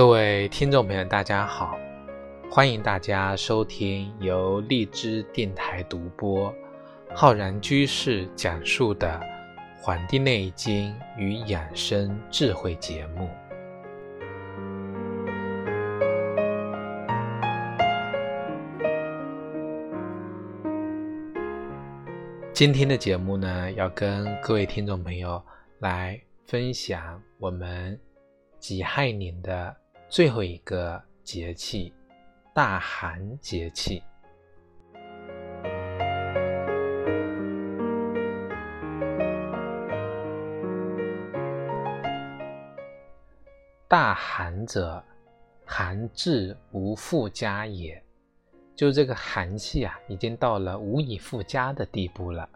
各位听众朋友，大家好！欢迎大家收听由荔枝电台独播、浩然居士讲述的《黄帝内经与养生智慧》节目。今天的节目呢，要跟各位听众朋友来分享我们己亥年的。最后一个节气，大寒节气。大寒者，寒至无复加也。就这个寒气啊，已经到了无以复加的地步了。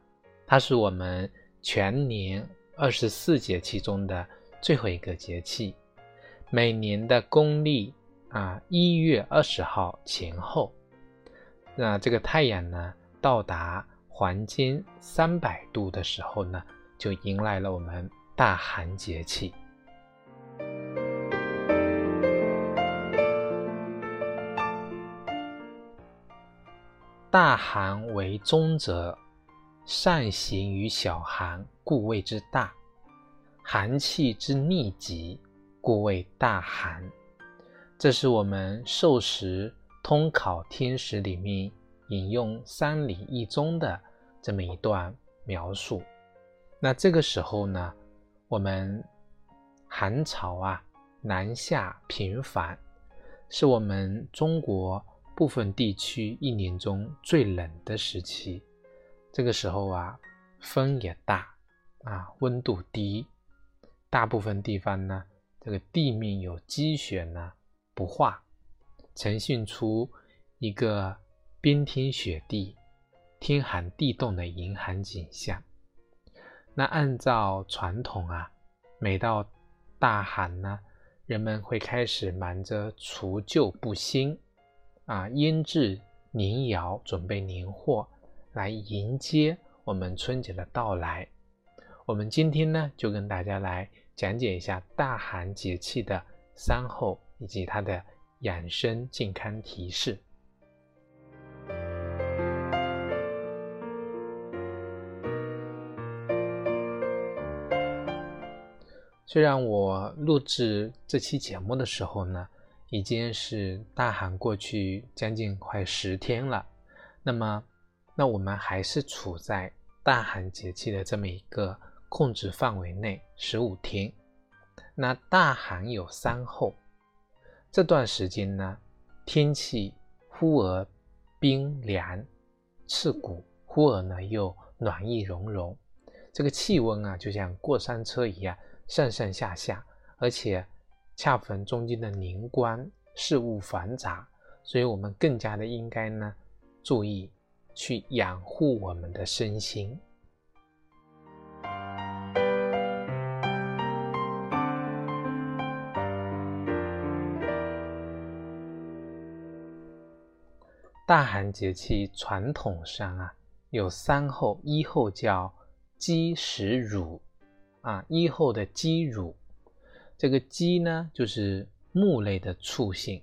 它是我们全年二十四节气中的最后一个节气。每年的公历啊一月二十号前后，那这个太阳呢到达黄金三百度的时候呢，就迎来了我们大寒节气。大寒为中则，善行于小寒，故谓之大。寒气之逆极。故谓大寒，这是我们《授时通考天时》里面引用《三礼一宗》的这么一段描述。那这个时候呢，我们寒潮啊南下频繁，是我们中国部分地区一年中最冷的时期。这个时候啊，风也大啊，温度低，大部分地方呢。这个地面有积雪呢，不化，呈现出一个冰天雪地、天寒地冻的严寒景象。那按照传统啊，每到大寒呢，人们会开始忙着除旧布新，啊，腌制年肴，准备年货，来迎接我们春节的到来。我们今天呢，就跟大家来。讲解一下大寒节气的三候以及它的养生健康提示。虽然我录制这期节目的时候呢，已经是大寒过去将近快十天了，那么，那我们还是处在大寒节气的这么一个。控制范围内十五天，那大寒有三候，这段时间呢，天气忽而冰凉刺骨，忽而呢又暖意融融，这个气温啊就像过山车一样上上下下，而且恰逢中间的年关，事物繁杂，所以我们更加的应该呢注意去养护我们的身心。大寒节气传统上啊有三候，一候叫鸡食乳，啊一候的鸡乳，这个鸡呢就是木类的畜性，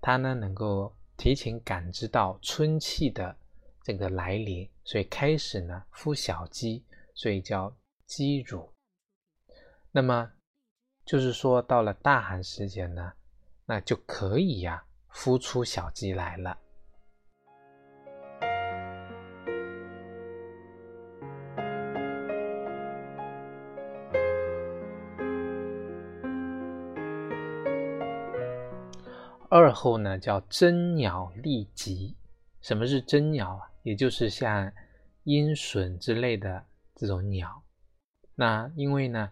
它呢能够提前感知到春气的这个来临，所以开始呢孵小鸡，所以叫鸡乳。那么就是说到了大寒时节呢，那就可以呀孵出小鸡来了。二后呢叫真鸟立即，什么是真鸟啊？也就是像鹰隼之类的这种鸟。那因为呢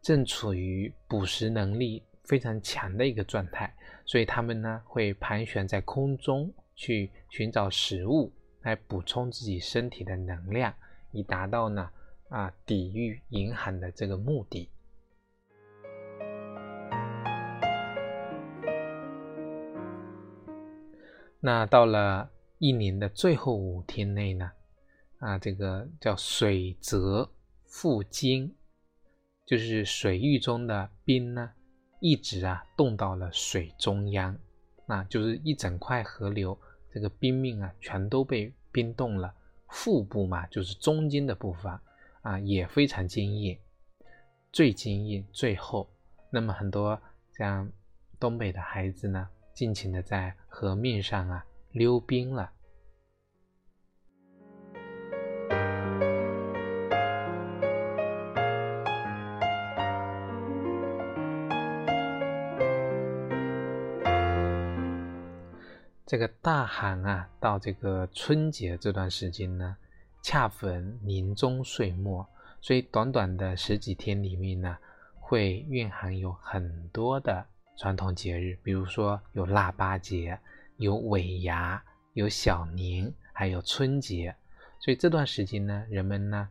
正处于捕食能力非常强的一个状态，所以它们呢会盘旋在空中去寻找食物来补充自己身体的能量，以达到呢啊抵御严寒的这个目的。那到了一年的最后五天内呢，啊，这个叫水泽复金，就是水域中的冰呢一直啊冻到了水中央，那就是一整块河流这个冰面啊全都被冰冻了，腹部嘛就是中间的部分啊也非常坚硬，最坚硬最厚。那么很多像东北的孩子呢，尽情的在河面上啊溜冰了。这个大寒啊，到这个春节这段时间呢，恰逢年终岁末，所以短短的十几天里面呢，会蕴含有很多的传统节日，比如说有腊八节、有尾牙、有小年，还有春节。所以这段时间呢，人们呢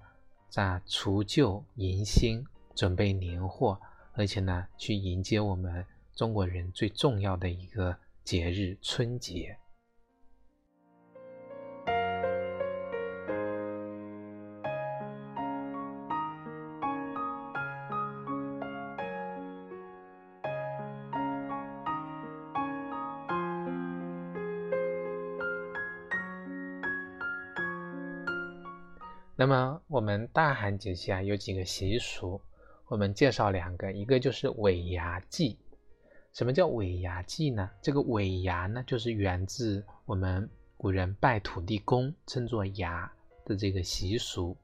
在除旧迎新，准备年货，而且呢，去迎接我们中国人最重要的一个。节日春节，那么我们大寒节气啊，有几个习俗，我们介绍两个，一个就是尾牙祭。什么叫尾牙祭呢？这个尾牙呢，就是源自我们古人拜土地公，称作牙的这个习俗。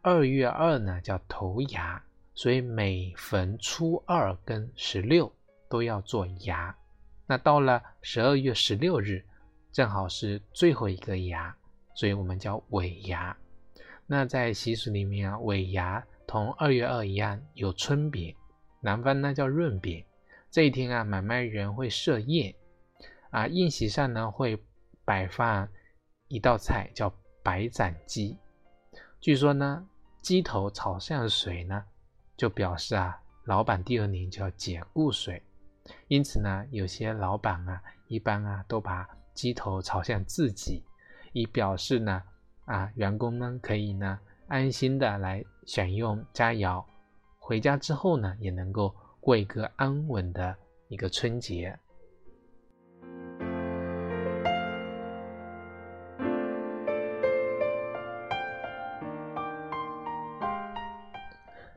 二月二呢叫头牙，所以每逢初二跟十六都要做牙。那到了十二月十六日，正好是最后一个牙，所以我们叫尾牙。那在习俗里面啊，尾牙同二月二一样有春饼，南方呢叫润饼。这一天啊，买卖人会设宴，啊，宴席上呢会摆放一道菜叫白斩鸡。据说呢，鸡头朝向水呢，就表示啊，老板第二年就要解雇水。因此呢，有些老板啊，一般啊都把鸡头朝向自己，以表示呢，啊，员工们可以呢安心的来享用佳肴，回家之后呢也能够。过一个安稳的一个春节。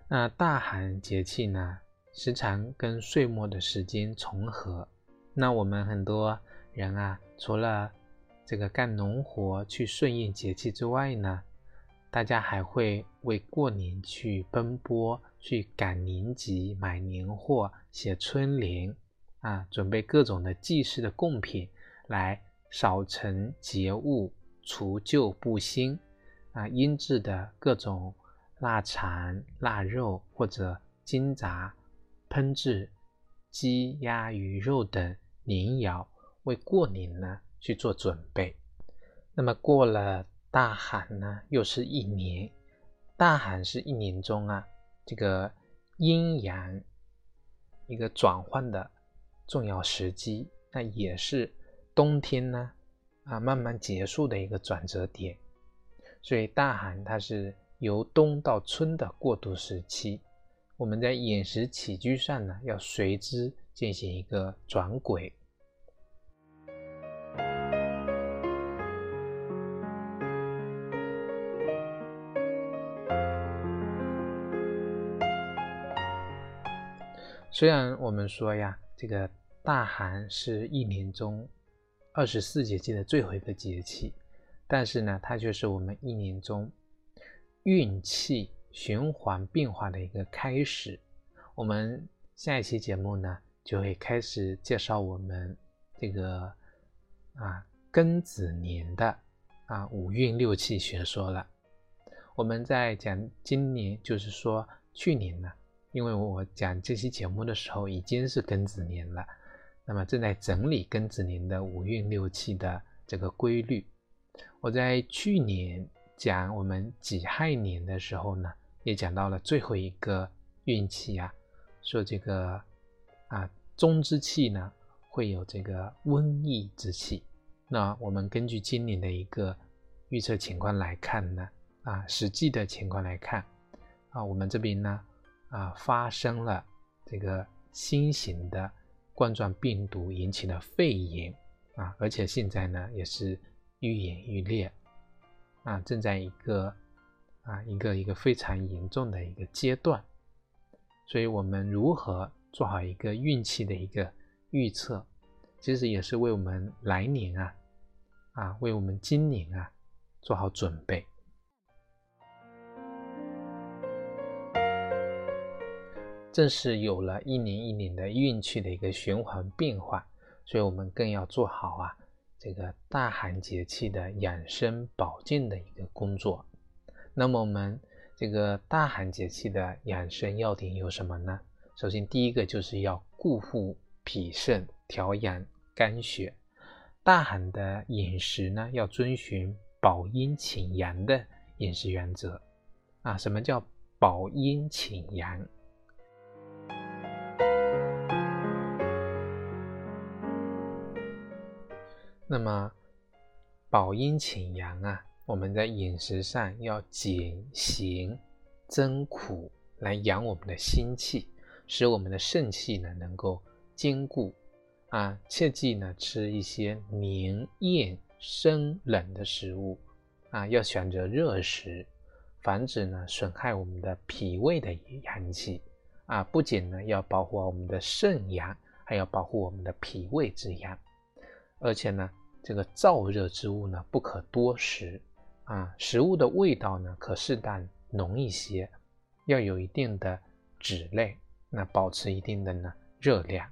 那大寒节气呢，时常跟岁末的时间重合。那我们很多人啊，除了这个干农活去顺应节气之外呢，大家还会为过年去奔波。去赶年集、买年货、写春联啊，准备各种的祭祀的贡品，来扫尘节物、除旧布新啊，腌制的各种腊肠、腊肉或者金杂，烹制鸡、鸭、鱼肉等年肴，为过年呢去做准备。那么过了大寒呢，又是一年，大寒是一年中啊。这个阴阳一个转换的重要时机，那也是冬天呢啊慢慢结束的一个转折点。所以大寒它是由冬到春的过渡时期，我们在饮食起居上呢要随之进行一个转轨。虽然我们说呀，这个大寒是一年中二十四节气的最后一个节气，但是呢，它却是我们一年中运气循环变化的一个开始。我们下一期节目呢，就会开始介绍我们这个啊庚子年的啊五运六气学说了。我们在讲今年，就是说去年呢。因为我讲这期节目的时候已经是庚子年了，那么正在整理庚子年的五运六气的这个规律。我在去年讲我们己亥年的时候呢，也讲到了最后一个运气啊，说这个啊中之气呢会有这个瘟疫之气。那我们根据今年的一个预测情况来看呢，啊实际的情况来看，啊我们这边呢。啊，发生了这个新型的冠状病毒引起的肺炎啊，而且现在呢也是愈演愈烈啊，正在一个啊一个一个非常严重的一个阶段，所以我们如何做好一个运气的一个预测，其实也是为我们来年啊啊为我们今年啊做好准备。正是有了一年一年的运气的一个循环变化，所以我们更要做好啊这个大寒节气的养生保健的一个工作。那么我们这个大寒节气的养生要点有什么呢？首先第一个就是要固护脾肾，调养肝血。大寒的饮食呢，要遵循保阴请阳的饮食原则。啊，什么叫保阴请阳？那么，保阴请阳啊，我们在饮食上要减咸增苦，来养我们的心气，使我们的肾气呢能够坚固啊。切记呢吃一些黏咽生冷的食物啊，要选择热食，防止呢损害我们的脾胃的阳气啊。不仅呢要保护好我们的肾阳，还要保护我们的脾胃之阳，而且呢。这个燥热之物呢，不可多食啊。食物的味道呢，可适当浓一些，要有一定的脂类，那保持一定的呢热量。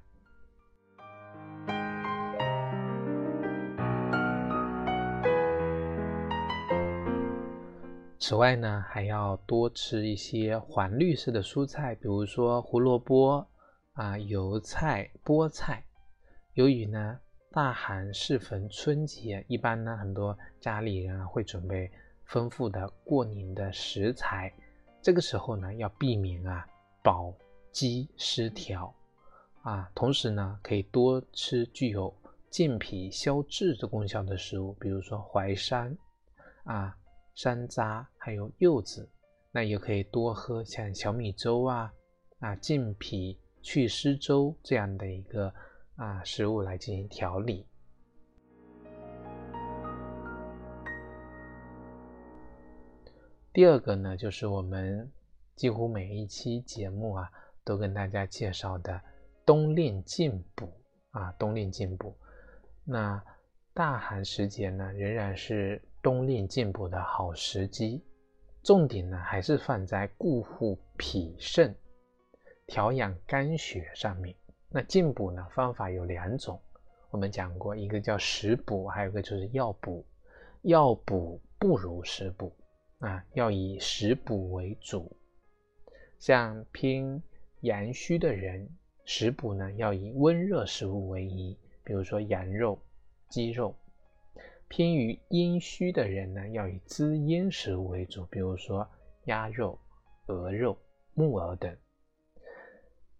此外呢，还要多吃一些黄绿色的蔬菜，比如说胡萝卜啊、油菜、菠菜。由于呢。大寒适逢春节，一般呢，很多家里人啊会准备丰富的过年的食材。这个时候呢，要避免啊饱饥失调啊，同时呢，可以多吃具有健脾消滞的功效的食物，比如说淮山啊、山楂，还有柚子。那也可以多喝像小米粥啊、啊健脾祛湿粥这样的一个。啊，食物来进行调理。第二个呢，就是我们几乎每一期节目啊，都跟大家介绍的冬令进补啊，冬令进补。那大寒时节呢，仍然是冬令进补的好时机，重点呢还是放在固护脾肾、调养肝血上面。那进补呢？方法有两种，我们讲过，一个叫食补，还有一个就是药补。药补不如食补啊，要以食补为主。像偏阳虚的人，食补呢要以温热食物为宜，比如说羊肉、鸡肉；偏于阴虚的人呢，要以滋阴食物为主，比如说鸭肉、鹅肉、木耳等。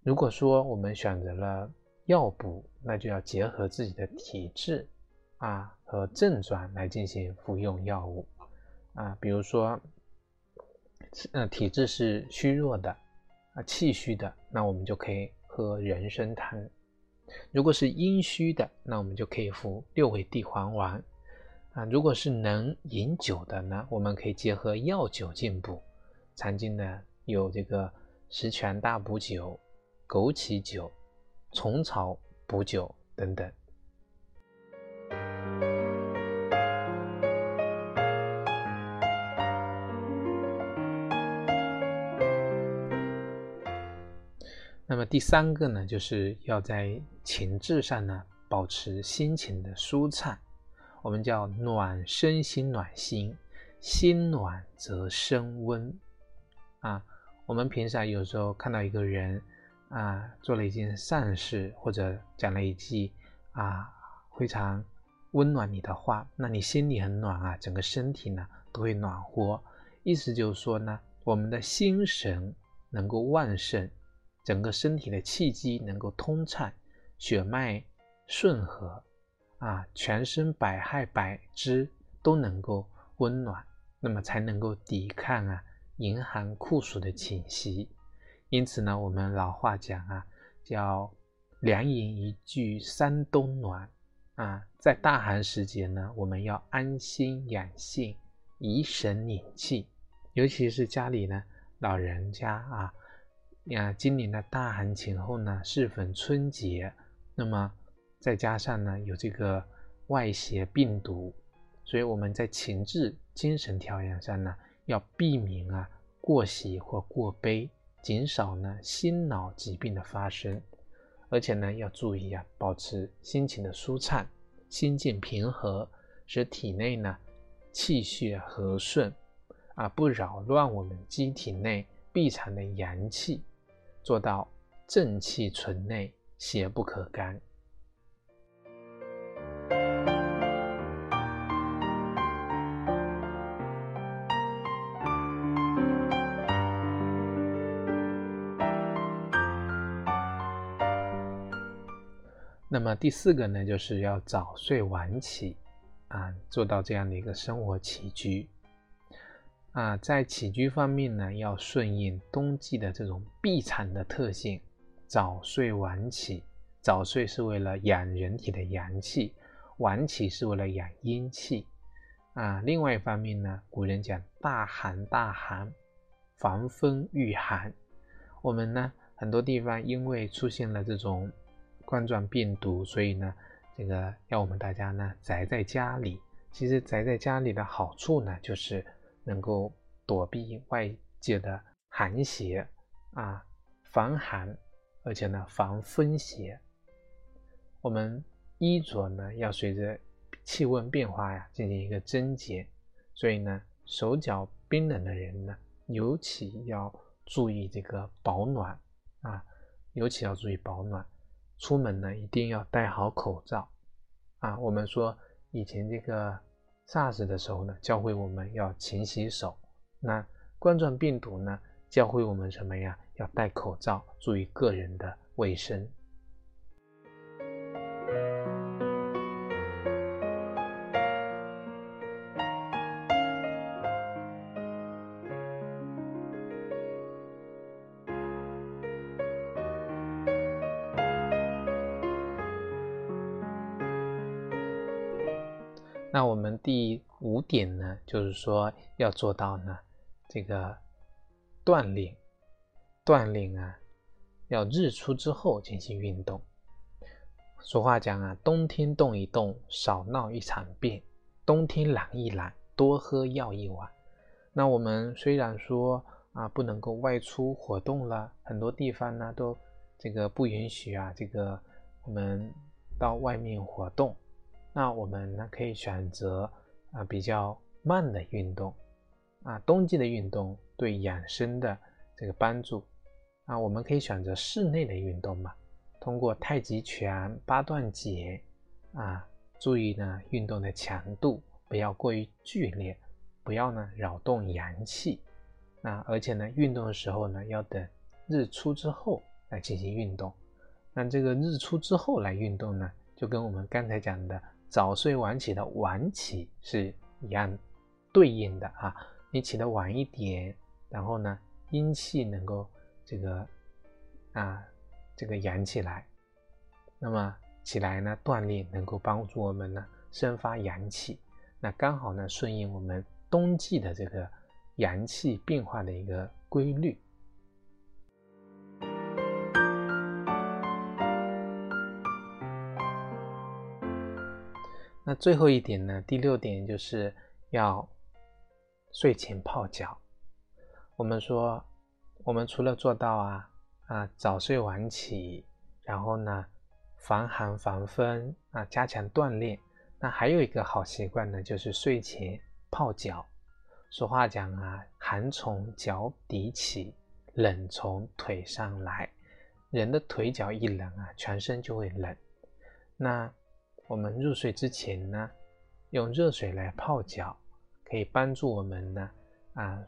如果说我们选择了药补，那就要结合自己的体质啊和症状来进行服用药物啊。比如说，呃，体质是虚弱的啊，气虚的，那我们就可以喝人参汤；如果是阴虚的，那我们就可以服六味地黄丸啊。如果是能饮酒的呢，我们可以结合药酒进补。常见的有这个十全大补酒。枸杞酒、虫草补酒等等。那么第三个呢，就是要在情志上呢保持心情的舒畅，我们叫暖身心，暖心，心暖则身温啊。我们平时有时候看到一个人。啊，做了一件善事，或者讲了一句啊非常温暖你的话，那你心里很暖啊，整个身体呢都会暖和。意思就是说呢，我们的心神能够旺盛，整个身体的气机能够通畅，血脉顺和，啊，全身百害百肢都能够温暖，那么才能够抵抗啊严寒酷暑的侵袭。因此呢，我们老话讲啊，叫“凉饮一句三冬暖”。啊，在大寒时节呢，我们要安心养性，怡神宁气。尤其是家里呢，老人家啊，呀，今年的大寒前后呢，适逢春节，那么再加上呢，有这个外邪病毒，所以我们在情志、精神调养上呢，要避免啊过喜或过悲，减少呢心脑疾病的发生。而且呢，要注意啊，保持心情的舒畅，心境平和，使体内呢气血和顺，啊，不扰乱我们机体内闭藏的阳气，做到正气存内，邪不可干。么第四个呢，就是要早睡晚起，啊，做到这样的一个生活起居，啊，在起居方面呢，要顺应冬季的这种闭产的特性，早睡晚起。早睡是为了养人体的阳气，晚起是为了养阴气，啊，另外一方面呢，古人讲大寒大寒，防风御寒，我们呢很多地方因为出现了这种。冠状病毒，所以呢，这个要我们大家呢宅在家里。其实宅在家里的好处呢，就是能够躲避外界的寒邪啊，防寒，而且呢防风邪。我们衣着呢要随着气温变化呀进行一个增减，所以呢手脚冰冷的人呢，尤其要注意这个保暖啊，尤其要注意保暖。出门呢，一定要戴好口罩啊！我们说以前这个 SARS 的时候呢，教会我们要勤洗手。那冠状病毒呢，教会我们什么呀？要戴口罩，注意个人的卫生。第五点呢，就是说要做到呢，这个锻炼，锻炼啊，要日出之后进行运动。俗话讲啊，冬天动一动，少闹一场病；冬天懒一懒，多喝药一碗。那我们虽然说啊，不能够外出活动了，很多地方呢都这个不允许啊，这个我们到外面活动。那我们呢可以选择啊比较慢的运动，啊冬季的运动对养生的这个帮助，啊我们可以选择室内的运动嘛，通过太极拳、八段锦，啊注意呢运动的强度不要过于剧烈，不要呢扰动阳气，那而且呢运动的时候呢要等日出之后来进行运动，那这个日出之后来运动呢，就跟我们刚才讲的。早睡晚起的晚起是一样对应的啊，你起得晚一点，然后呢，阴气能够这个啊这个养起来，那么起来呢锻炼能够帮助我们呢生发阳气，那刚好呢顺应我们冬季的这个阳气变化的一个规律。那最后一点呢？第六点就是要睡前泡脚。我们说，我们除了做到啊啊早睡晚起，然后呢防寒防风啊，加强锻炼，那还有一个好习惯呢，就是睡前泡脚。俗话讲啊，寒从脚底起，冷从腿上来。人的腿脚一冷啊，全身就会冷。那我们入睡之前呢，用热水来泡脚，可以帮助我们呢，啊，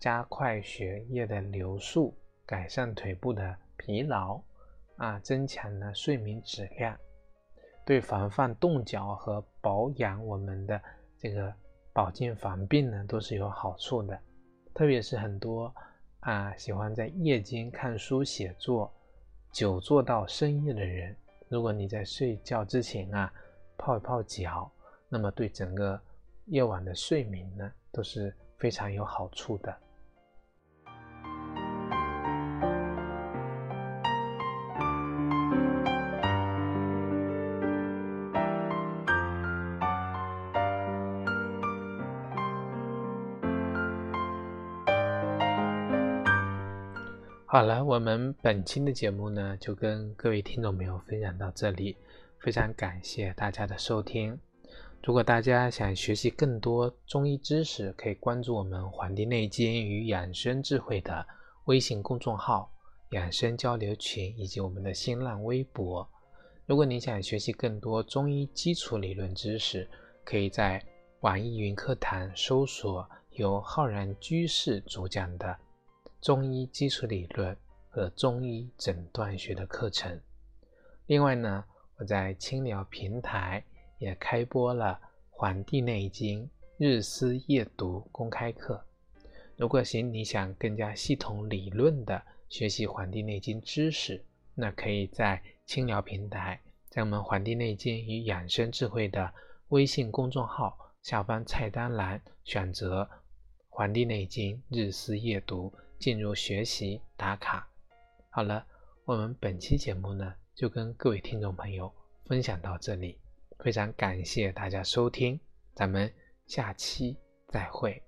加快血液的流速，改善腿部的疲劳，啊，增强呢睡眠质量，对防范冻脚和保养我们的这个保健防病呢，都是有好处的。特别是很多啊喜欢在夜间看书写作，久坐到深夜的人，如果你在睡觉之前啊泡一泡脚，那么对整个夜晚的睡眠呢都是非常有好处的。好了，我们本期的节目呢，就跟各位听众朋友分享到这里，非常感谢大家的收听。如果大家想学习更多中医知识，可以关注我们《黄帝内经与养生智慧》的微信公众号、养生交流群以及我们的新浪微博。如果你想学习更多中医基础理论知识，可以在网易云课堂搜索由浩然居士主讲的。中医基础理论和中医诊断学的课程。另外呢，我在青聊平台也开播了《黄帝内经日思夜读》公开课。如果行你想更加系统理论的学习《黄帝内经》知识，那可以在青聊平台，在我们《黄帝内经与养生智慧》的微信公众号下方菜单栏选择《黄帝内经日思夜读》。进入学习打卡。好了，我们本期节目呢，就跟各位听众朋友分享到这里，非常感谢大家收听，咱们下期再会。